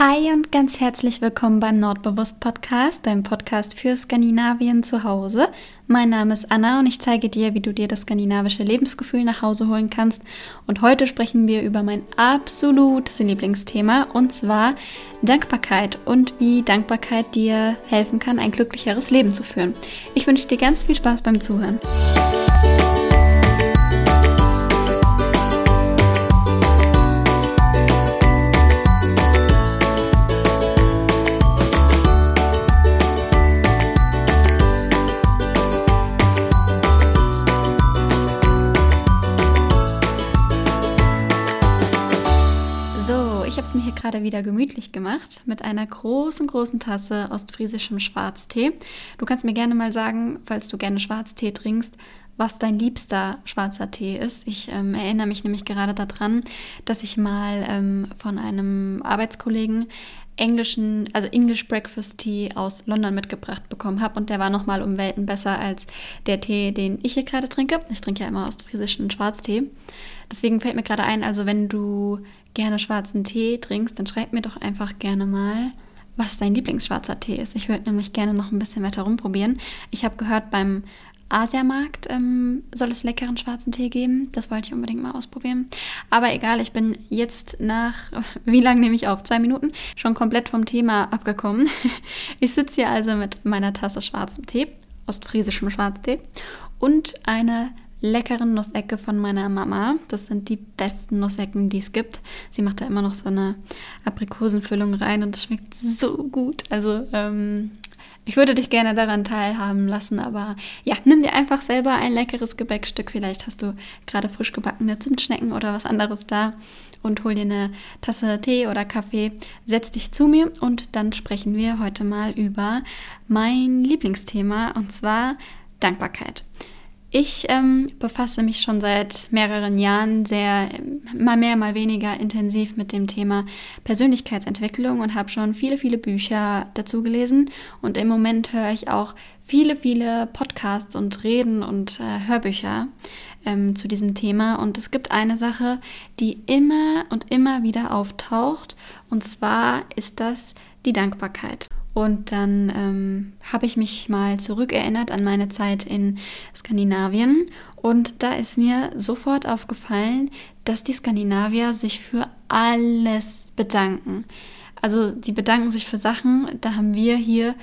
Hi und ganz herzlich willkommen beim Nordbewusst Podcast, deinem Podcast für Skandinavien zu Hause. Mein Name ist Anna und ich zeige dir, wie du dir das skandinavische Lebensgefühl nach Hause holen kannst. Und heute sprechen wir über mein absolutes Lieblingsthema und zwar Dankbarkeit und wie Dankbarkeit dir helfen kann, ein glücklicheres Leben zu führen. Ich wünsche dir ganz viel Spaß beim Zuhören. Wieder gemütlich gemacht mit einer großen, großen Tasse ostfriesischem Schwarztee. Du kannst mir gerne mal sagen, falls du gerne Schwarztee trinkst, was dein liebster schwarzer Tee ist. Ich ähm, erinnere mich nämlich gerade daran, dass ich mal ähm, von einem Arbeitskollegen englischen, also English Breakfast Tea aus London mitgebracht bekommen habe und der war nochmal um Welten besser als der Tee, den ich hier gerade trinke. Ich trinke ja immer ostfriesischen Schwarztee. Deswegen fällt mir gerade ein, also wenn du gerne schwarzen Tee trinkst, dann schreib mir doch einfach gerne mal, was dein Lieblingsschwarzer Tee ist. Ich würde nämlich gerne noch ein bisschen weiter rumprobieren. Ich habe gehört, beim Asiamarkt ähm, soll es leckeren schwarzen Tee geben. Das wollte ich unbedingt mal ausprobieren. Aber egal, ich bin jetzt nach, wie lange nehme ich auf? Zwei Minuten, schon komplett vom Thema abgekommen. Ich sitze hier also mit meiner Tasse schwarzem Tee, ostfriesischem Schwarztee und einer leckeren Nussecke von meiner Mama. Das sind die besten Nussecken, die es gibt. Sie macht da immer noch so eine Aprikosenfüllung rein und es schmeckt so gut. Also ähm, ich würde dich gerne daran teilhaben lassen, aber ja, nimm dir einfach selber ein leckeres Gebäckstück. Vielleicht hast du gerade frisch gebackene Zimtschnecken oder was anderes da und hol dir eine Tasse Tee oder Kaffee. Setz dich zu mir und dann sprechen wir heute mal über mein Lieblingsthema und zwar Dankbarkeit. Ich ähm, befasse mich schon seit mehreren Jahren sehr, mal mehr, mal weniger intensiv mit dem Thema Persönlichkeitsentwicklung und habe schon viele, viele Bücher dazu gelesen. Und im Moment höre ich auch viele, viele Podcasts und Reden und äh, Hörbücher ähm, zu diesem Thema. Und es gibt eine Sache, die immer und immer wieder auftaucht. Und zwar ist das die Dankbarkeit. Und dann ähm, habe ich mich mal zurückerinnert an meine Zeit in Skandinavien. Und da ist mir sofort aufgefallen, dass die Skandinavier sich für alles bedanken. Also die bedanken sich für Sachen, da haben wir hier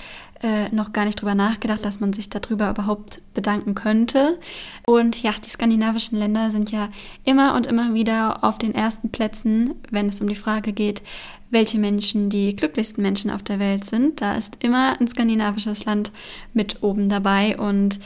äh, noch gar nicht drüber nachgedacht, dass man sich darüber überhaupt bedanken könnte. Und ja, die skandinavischen Länder sind ja immer und immer wieder auf den ersten Plätzen, wenn es um die Frage geht, welche Menschen die glücklichsten Menschen auf der Welt sind. Da ist immer ein skandinavisches Land mit oben dabei und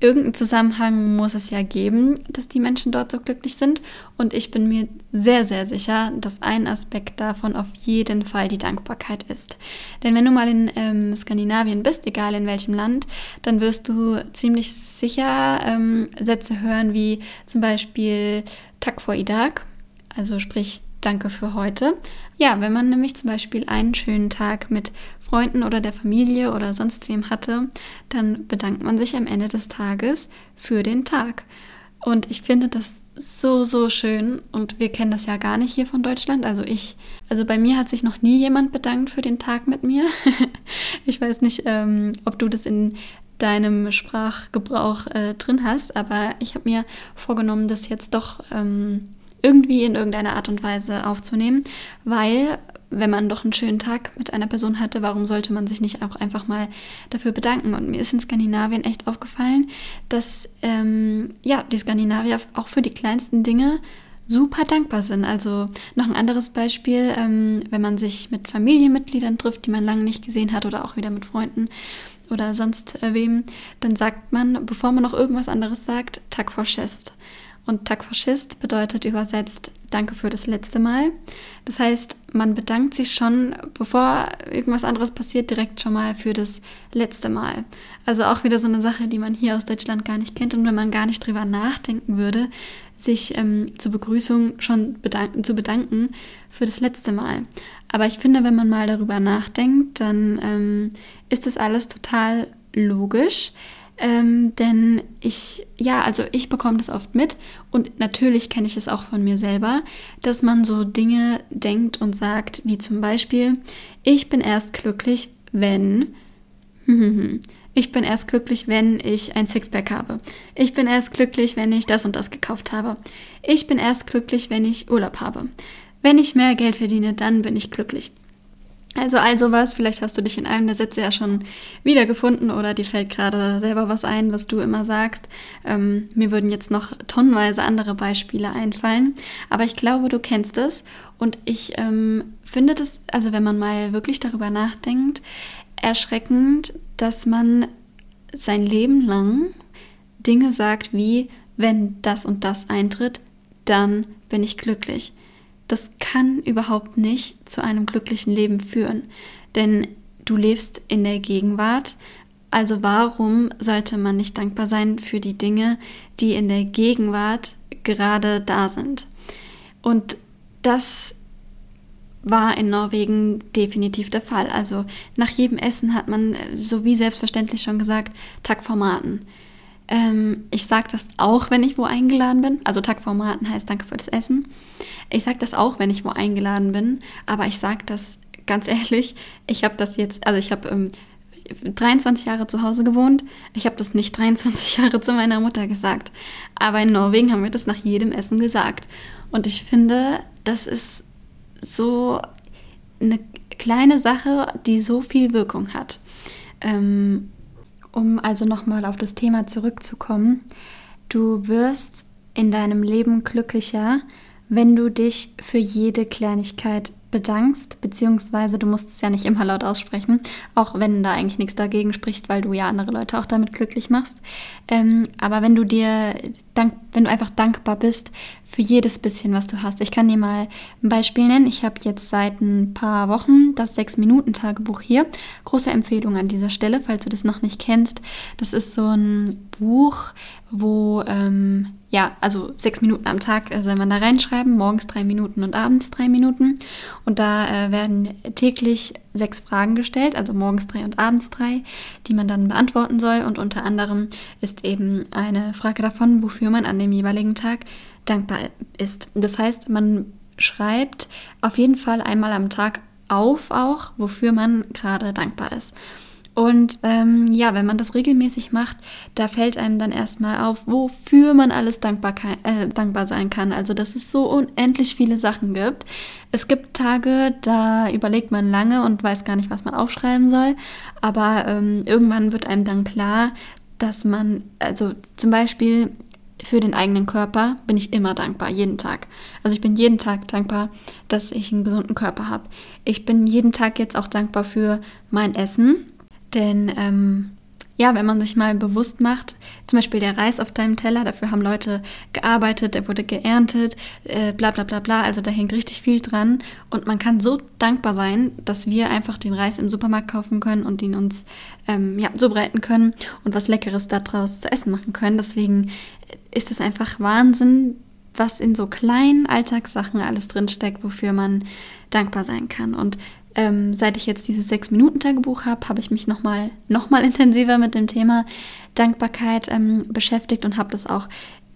irgendeinen Zusammenhang muss es ja geben, dass die Menschen dort so glücklich sind. Und ich bin mir sehr, sehr sicher, dass ein Aspekt davon auf jeden Fall die Dankbarkeit ist. Denn wenn du mal in ähm, Skandinavien bist, egal in welchem Land, dann wirst du ziemlich sicher ähm, Sätze hören wie zum Beispiel Tak for idag, also sprich Danke für heute. Ja, wenn man nämlich zum Beispiel einen schönen Tag mit Freunden oder der Familie oder sonst wem hatte, dann bedankt man sich am Ende des Tages für den Tag. Und ich finde das so, so schön. Und wir kennen das ja gar nicht hier von Deutschland. Also ich, also bei mir hat sich noch nie jemand bedankt für den Tag mit mir. ich weiß nicht, ähm, ob du das in deinem Sprachgebrauch äh, drin hast, aber ich habe mir vorgenommen, das jetzt doch ähm, irgendwie in irgendeiner Art und Weise aufzunehmen, weil wenn man doch einen schönen Tag mit einer Person hatte, warum sollte man sich nicht auch einfach mal dafür bedanken? Und mir ist in Skandinavien echt aufgefallen, dass ähm, ja die Skandinavier auch für die kleinsten Dinge super dankbar sind. Also noch ein anderes Beispiel, ähm, wenn man sich mit Familienmitgliedern trifft, die man lange nicht gesehen hat oder auch wieder mit Freunden oder sonst wem, dann sagt man, bevor man noch irgendwas anderes sagt, Tag vor Chest. Und Takfaschist bedeutet übersetzt Danke für das letzte Mal. Das heißt, man bedankt sich schon, bevor irgendwas anderes passiert, direkt schon mal für das letzte Mal. Also auch wieder so eine Sache, die man hier aus Deutschland gar nicht kennt und wenn man gar nicht drüber nachdenken würde, sich ähm, zur Begrüßung schon bedanken, zu bedanken für das letzte Mal. Aber ich finde, wenn man mal darüber nachdenkt, dann ähm, ist das alles total logisch. Ähm, denn ich, ja, also ich bekomme das oft mit und natürlich kenne ich es auch von mir selber, dass man so Dinge denkt und sagt, wie zum Beispiel, ich bin erst glücklich, wenn, ich bin erst glücklich, wenn ich ein Sixpack habe. Ich bin erst glücklich, wenn ich das und das gekauft habe. Ich bin erst glücklich, wenn ich Urlaub habe. Wenn ich mehr Geld verdiene, dann bin ich glücklich. Also all sowas, vielleicht hast du dich in einem der Sätze ja schon wiedergefunden oder dir fällt gerade selber was ein, was du immer sagst. Ähm, mir würden jetzt noch tonnenweise andere Beispiele einfallen, aber ich glaube, du kennst es und ich ähm, finde das, also wenn man mal wirklich darüber nachdenkt, erschreckend, dass man sein Leben lang Dinge sagt wie, wenn das und das eintritt, dann bin ich glücklich das kann überhaupt nicht zu einem glücklichen Leben führen. Denn du lebst in der Gegenwart. Also warum sollte man nicht dankbar sein für die Dinge, die in der Gegenwart gerade da sind? Und das war in Norwegen definitiv der Fall. Also nach jedem Essen hat man, so wie selbstverständlich schon gesagt, Tag Formaten. Ähm, ich sage das auch, wenn ich wo eingeladen bin. Also Tag Formaten heißt Danke für das Essen. Ich sage das auch, wenn ich wo eingeladen bin, aber ich sage das ganz ehrlich, ich habe das jetzt, also ich habe ähm, 23 Jahre zu Hause gewohnt. Ich habe das nicht 23 Jahre zu meiner Mutter gesagt. Aber in Norwegen haben wir das nach jedem Essen gesagt. Und ich finde, das ist so eine kleine Sache, die so viel Wirkung hat. Ähm, um also nochmal auf das Thema zurückzukommen. Du wirst in deinem Leben glücklicher, wenn du dich für jede Kleinigkeit bedankst, beziehungsweise du musst es ja nicht immer laut aussprechen, auch wenn da eigentlich nichts dagegen spricht, weil du ja andere Leute auch damit glücklich machst. Ähm, aber wenn du dir, dank, wenn du einfach dankbar bist für jedes bisschen, was du hast. Ich kann dir mal ein Beispiel nennen. Ich habe jetzt seit ein paar Wochen das Sechs-Minuten-Tagebuch hier. Große Empfehlung an dieser Stelle, falls du das noch nicht kennst. Das ist so ein Buch, wo ähm, ja, also sechs Minuten am Tag äh, soll man da reinschreiben, morgens drei Minuten und abends drei Minuten. Und da äh, werden täglich sechs Fragen gestellt, also morgens drei und abends drei, die man dann beantworten soll. Und unter anderem ist eben eine Frage davon, wofür man an dem jeweiligen Tag dankbar ist. Das heißt, man schreibt auf jeden Fall einmal am Tag auf auch, wofür man gerade dankbar ist. Und ähm, ja, wenn man das regelmäßig macht, da fällt einem dann erstmal auf, wofür man alles dankbar, äh, dankbar sein kann. Also, dass es so unendlich viele Sachen gibt. Es gibt Tage, da überlegt man lange und weiß gar nicht, was man aufschreiben soll. Aber ähm, irgendwann wird einem dann klar, dass man, also zum Beispiel für den eigenen Körper bin ich immer dankbar, jeden Tag. Also ich bin jeden Tag dankbar, dass ich einen gesunden Körper habe. Ich bin jeden Tag jetzt auch dankbar für mein Essen, denn ähm, ja, wenn man sich mal bewusst macht, zum Beispiel der Reis auf deinem Teller, dafür haben Leute gearbeitet, der wurde geerntet, äh, bla bla bla bla, also da hängt richtig viel dran. Und man kann so dankbar sein, dass wir einfach den Reis im Supermarkt kaufen können und ihn uns ähm, ja, so bereiten können und was Leckeres daraus zu essen machen können. Deswegen ist es einfach Wahnsinn, was in so kleinen Alltagssachen alles drinsteckt, wofür man dankbar sein kann. Und ähm, seit ich jetzt dieses Sechs-Minuten-Tagebuch habe, habe ich mich nochmal noch mal intensiver mit dem Thema Dankbarkeit ähm, beschäftigt und habe das auch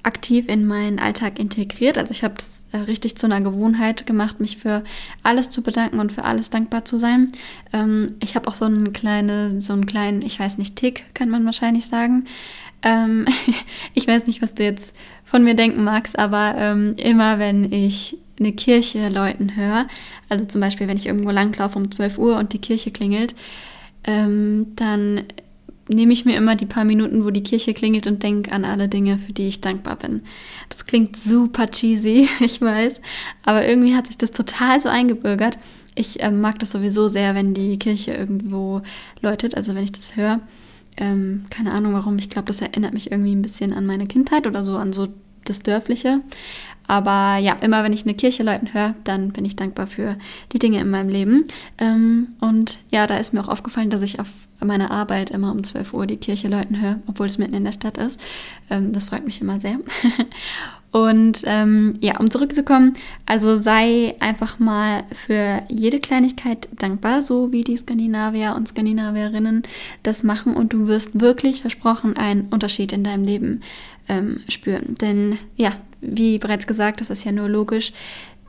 aktiv in meinen Alltag integriert. Also ich habe es äh, richtig zu einer Gewohnheit gemacht, mich für alles zu bedanken und für alles dankbar zu sein. Ähm, ich habe auch so einen kleinen, so einen kleinen, ich weiß nicht, Tick, kann man wahrscheinlich sagen. Ähm, ich weiß nicht, was du jetzt von mir denken magst, aber ähm, immer wenn ich eine Kirche läuten höre, also zum Beispiel, wenn ich irgendwo langlaufe um 12 Uhr und die Kirche klingelt, ähm, dann nehme ich mir immer die paar Minuten, wo die Kirche klingelt und denke an alle Dinge, für die ich dankbar bin. Das klingt super cheesy, ich weiß, aber irgendwie hat sich das total so eingebürgert. Ich äh, mag das sowieso sehr, wenn die Kirche irgendwo läutet, also wenn ich das höre. Ähm, keine Ahnung warum, ich glaube, das erinnert mich irgendwie ein bisschen an meine Kindheit oder so, an so das Dörfliche. Aber ja, immer wenn ich eine Kirche läuten höre, dann bin ich dankbar für die Dinge in meinem Leben. Ähm, und ja, da ist mir auch aufgefallen, dass ich auf meiner Arbeit immer um 12 Uhr die Kirche läuten höre, obwohl es mitten in der Stadt ist. Ähm, das freut mich immer sehr. Und ähm, ja, um zurückzukommen, also sei einfach mal für jede Kleinigkeit dankbar, so wie die Skandinavier und Skandinavierinnen das machen und du wirst wirklich versprochen einen Unterschied in deinem Leben ähm, spüren. Denn ja, wie bereits gesagt, das ist ja nur logisch,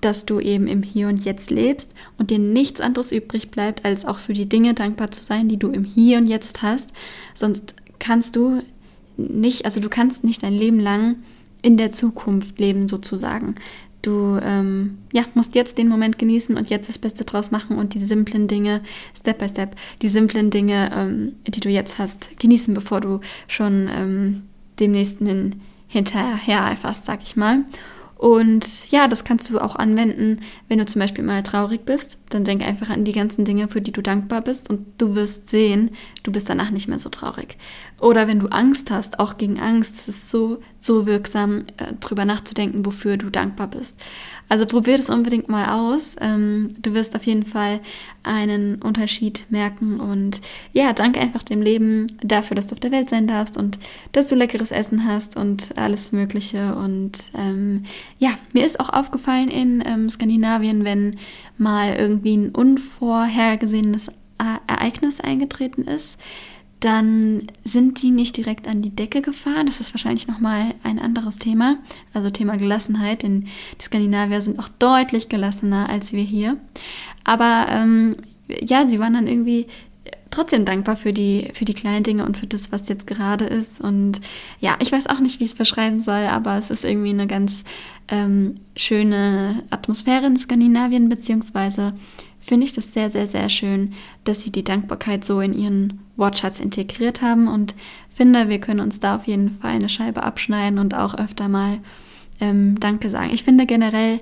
dass du eben im Hier und Jetzt lebst und dir nichts anderes übrig bleibt, als auch für die Dinge dankbar zu sein, die du im Hier und Jetzt hast. Sonst kannst du nicht, also du kannst nicht dein Leben lang in der Zukunft leben sozusagen. Du ähm, ja, musst jetzt den Moment genießen und jetzt das Beste draus machen und die simplen Dinge, Step by Step, die simplen Dinge, ähm, die du jetzt hast, genießen, bevor du schon ähm, dem nächsten hin, hinterher eiferst, sag ich mal. Und ja, das kannst du auch anwenden, wenn du zum Beispiel mal traurig bist. Dann denk einfach an die ganzen Dinge, für die du dankbar bist und du wirst sehen, du bist danach nicht mehr so traurig. Oder wenn du Angst hast, auch gegen Angst, es ist so, so wirksam, äh, drüber nachzudenken, wofür du dankbar bist. Also probier das unbedingt mal aus. Ähm, du wirst auf jeden Fall einen Unterschied merken und ja, danke einfach dem Leben dafür, dass du auf der Welt sein darfst und dass du leckeres Essen hast und alles Mögliche. Und ähm, ja, mir ist auch aufgefallen in ähm, Skandinavien, wenn mal irgendwie ein unvorhergesehenes Ereignis eingetreten ist, dann sind die nicht direkt an die Decke gefahren. Das ist wahrscheinlich nochmal ein anderes Thema, also Thema Gelassenheit, denn die Skandinavier sind auch deutlich gelassener als wir hier. Aber ähm, ja, sie waren dann irgendwie trotzdem dankbar für die, für die kleinen Dinge und für das, was jetzt gerade ist. Und ja, ich weiß auch nicht, wie ich es beschreiben soll, aber es ist irgendwie eine ganz ähm, schöne Atmosphäre in Skandinavien, beziehungsweise finde ich das sehr, sehr, sehr schön, dass sie die Dankbarkeit so in ihren Wortschatz integriert haben und finde, wir können uns da auf jeden Fall eine Scheibe abschneiden und auch öfter mal ähm, Danke sagen. Ich finde generell,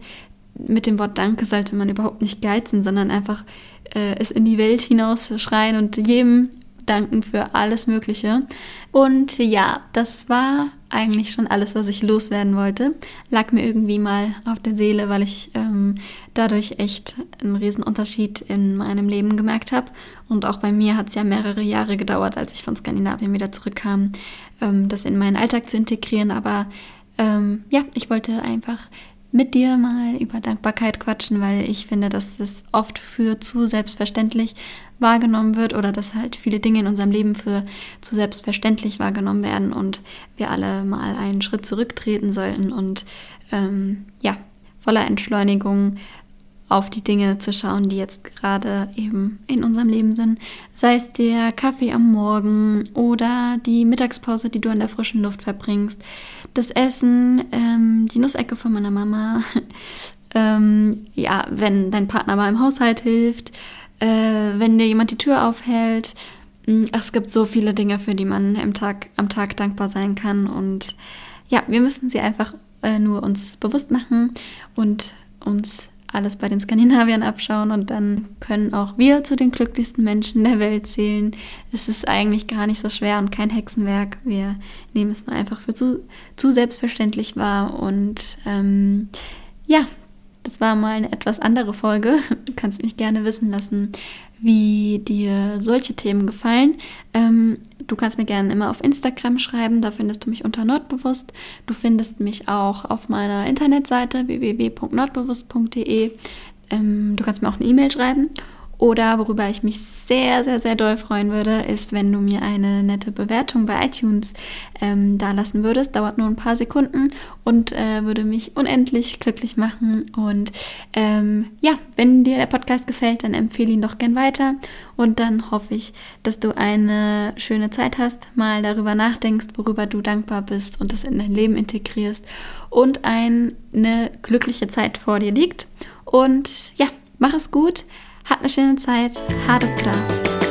mit dem Wort Danke sollte man überhaupt nicht geizen, sondern einfach äh, es in die Welt hinaus schreien und jedem danken für alles Mögliche. Und ja, das war eigentlich schon alles, was ich loswerden wollte. Lag mir irgendwie mal auf der Seele, weil ich ähm, dadurch echt einen riesen Unterschied in meinem Leben gemerkt habe. Und auch bei mir hat es ja mehrere Jahre gedauert, als ich von Skandinavien wieder zurückkam, ähm, das in meinen Alltag zu integrieren. Aber ähm, ja, ich wollte einfach mit dir mal über Dankbarkeit quatschen, weil ich finde, dass es oft für zu selbstverständlich wahrgenommen wird oder dass halt viele Dinge in unserem Leben für zu selbstverständlich wahrgenommen werden und wir alle mal einen Schritt zurücktreten sollten und ähm, ja, voller Entschleunigung auf die Dinge zu schauen, die jetzt gerade eben in unserem Leben sind. Sei es der Kaffee am Morgen oder die Mittagspause, die du an der frischen Luft verbringst, das Essen, ähm, die Nussecke von meiner Mama, ähm, ja, wenn dein Partner mal im Haushalt hilft, äh, wenn dir jemand die Tür aufhält. Hm, es gibt so viele Dinge, für die man im Tag, am Tag dankbar sein kann. Und ja, wir müssen sie einfach äh, nur uns bewusst machen und uns alles bei den Skandinaviern abschauen und dann können auch wir zu den glücklichsten Menschen der Welt zählen. Es ist eigentlich gar nicht so schwer und kein Hexenwerk. Wir nehmen es nur einfach für zu, zu selbstverständlich wahr und ähm, ja, das war mal eine etwas andere Folge. Du kannst mich gerne wissen lassen, wie dir solche Themen gefallen. Ähm, du kannst mir gerne immer auf Instagram schreiben, da findest du mich unter Nordbewusst. Du findest mich auch auf meiner Internetseite www.nordbewusst.de. Ähm, du kannst mir auch eine E-Mail schreiben oder worüber ich mich sehr, sehr, sehr doll freuen würde, ist, wenn du mir eine nette Bewertung bei iTunes ähm, da lassen würdest. Dauert nur ein paar Sekunden und äh, würde mich unendlich glücklich machen. Und ähm, ja, wenn dir der Podcast gefällt, dann empfehle ihn doch gern weiter. Und dann hoffe ich, dass du eine schöne Zeit hast, mal darüber nachdenkst, worüber du dankbar bist und das in dein Leben integrierst und eine glückliche Zeit vor dir liegt. Und ja, mach es gut. Hat eine schöne Zeit. Hade klar.